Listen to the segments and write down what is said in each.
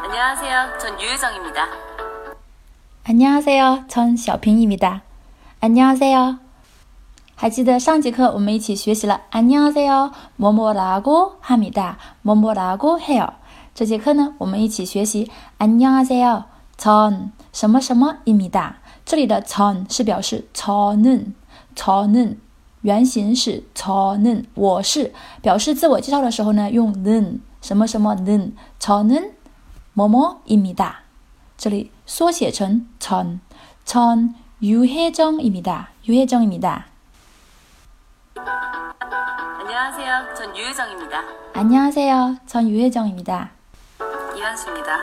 안녕하세요，전유혜정입니다。 안녕하세요，전小平입니다。 안녕하세 요。 还记得上节课我们一起学习了안녕하세 요， 뭐뭐라고합니 다， 뭐뭐라고해 요。 这节课呢，我们一起学习안녕하세 요， 전什么什么입니 다。 这里的전是表示저 는， 저 는， 原型是저 는， 我是。表示自我介绍的时候呢，用는什么什么는， 저 는， 뭐뭐입니 다。 这里缩写成전 전。 유혜정입니다. 유혜정입니다. 안녕하세요. 전 유혜정입니다. 안녕하세요. 전 유혜정입니다. 이현수입니다.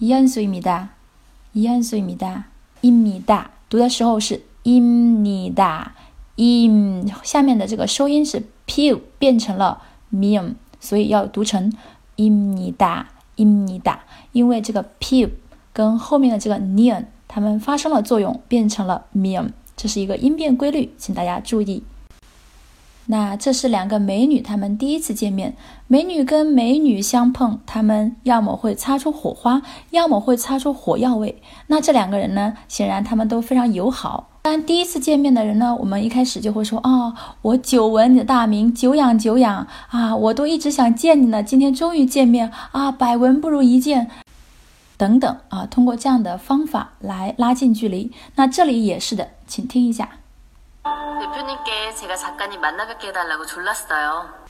이현수입니다. 이현수입니다. 입니다. 读的时候是입니다. 임 下面的这个收音是 p 变成了 m 所以要读成입니다. 伊米达，因为这个 p 跟后面的这个 nian 它们发生了作用，变成了 mian，这是一个音变规律，请大家注意。那这是两个美女，她们第一次见面，美女跟美女相碰，她们要么会擦出火花，要么会擦出火药味。那这两个人呢，显然他们都非常友好。当然，第一次见面的人呢，我们一开始就会说啊，我久闻你的大名，久仰久仰啊，我都一直想见你呢，今天终于见面啊，百闻不如一见。等等啊，通过这样的方法来拉近距离。那这里也是的，请听一下。 대표님께제가작가님만나뵙게해달라고졸랐어요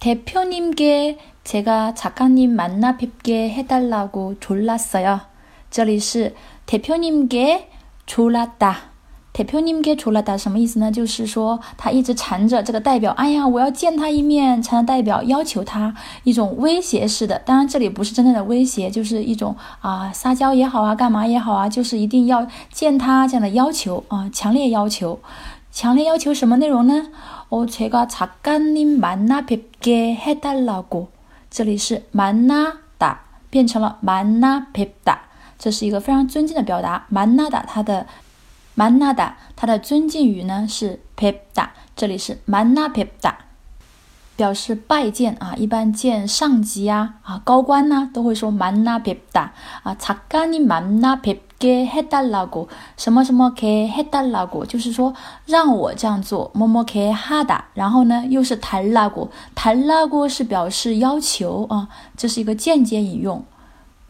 대표님께제가작가님만나뵙게해달라고졸랐어 요。 这里是대표님께졸랐 다。 铁票你们给出了的什么意思呢？就是说他一直缠着这个代表，哎呀，我要见他一面，缠着代表要求他一种威胁式的。当然这里不是真正的威胁，就是一种啊撒娇也好啊，干嘛也好啊，就是一定要见他这样的要求啊，强烈要求，强烈要求什么内容呢？哦，제가작가님만나뵙게해달라 고。 这里是만나다变成了만나뵙 다， 这是一个非常尊敬的表达。만나다它的。 曼纳达，它的尊敬语呢是 pepda，这里是曼纳 pepda，表示拜见啊，一般见上级呀啊高官呢都会说曼纳 pepda 啊，查干尼曼纳 pepge heda lago，什么什么 ke heda lago，就是说让我这样做，么么 ke hada，然后呢又是谈 lago，谈 lago 是表示要求啊，这是一个间接引用。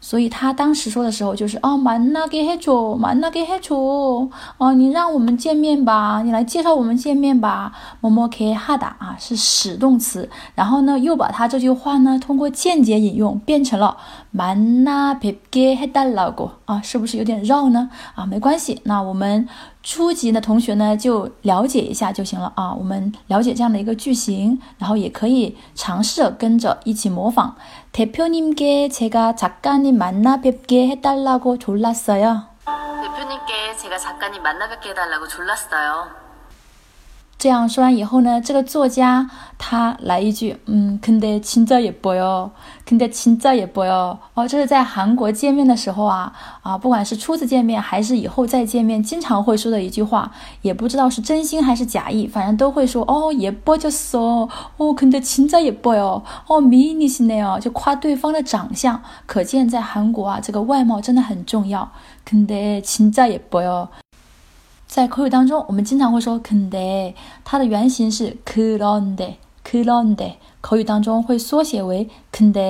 所以他当时说的时候就是哦，曼那给黑楚，曼那给黑楚，哦，你让我们见面吧，你来介绍我们见面吧。么么给哈达啊，是使动词，然后呢，又把他这句话呢，通过间接引用变成了曼那别给黑达老过啊，是不是有点绕呢？啊，没关系，那我们。初级的同学呢，就了解一下就行了啊。我们了解这样的一个句型，然后也可以尝试跟着一起模仿。대표님께제가작가님만나뵙게해달라고졸랐어 요。 대표님께제가작가님만나뵙게해달라고졸랐어 요。 这样说完以后呢，这个作家他来一句，嗯，근데진짜예뻐 요， 근데진짜예뻐 요。 哦，这是在韩国见面的时候啊，啊，不管是初次见面还是以后再见面，经常会说的一句话，也不知道是真心还是假意，反正都会说，哦，예뻐졌 어， 哦，근데진짜예뻐 요， 哦，미니시네 요， 就夸对方的长相，可见在韩国啊，这个外貌真的很重要。근데진짜예뻐 요。 在口语当中，我们经常会说 k n d 它的原型是 k 口语当中会缩写为“肯德”，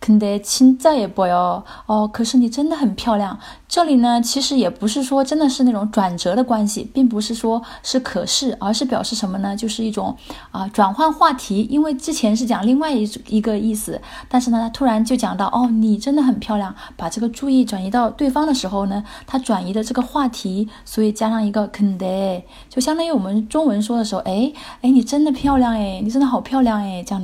肯德亲在也不哟。哦，可是你真的很漂亮。这里呢，其实也不是说真的是那种转折的关系，并不是说是可是，而是表示什么呢？就是一种啊、转换话题，因为之前是讲另外一一个意思，但是呢，他突然就讲到哦，你真的很漂亮，把这个注意转移到对方的时候呢，他转移的这个话题，所以加上一个肯德，就相当于我们中文说的时候，哎哎，你真的漂亮哎，你真的好漂亮哎，这样。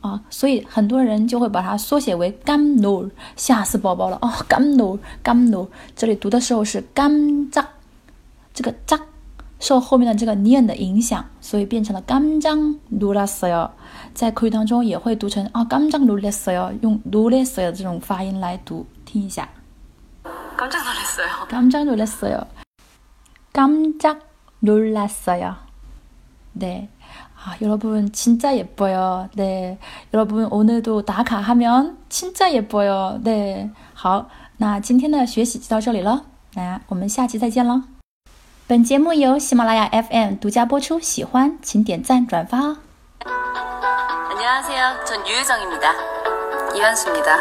啊所以很多人就会把它缩写为干喽吓死宝宝了哦干喽干喽这里读的时候是干扎这个扎受后面的这个念的影响所以变成了干将 nulasyo，在口语当中也会读成啊干将 nulasyo，用 nulasyo 这种发音来读听一下。干将 lullassell 干将 nulasyo，对。 아, 여러분 진짜 예뻐요. 네. 여러분 오늘도打卡하면 진짜 예뻐요. 네. 好，那今天的学习就到这里了。那我们下期再见了。本节目由喜马拉雅 FM 独家播出，喜欢请点赞转发哦。 안녕하세요. 전 유유정입니다. 이현수입니다.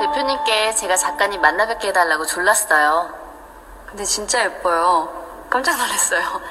대표님께 제가 작가님 만나 뵙게 해달라고 졸랐어요. 근데 진짜 예뻐요. 깜짝 놀랐어요.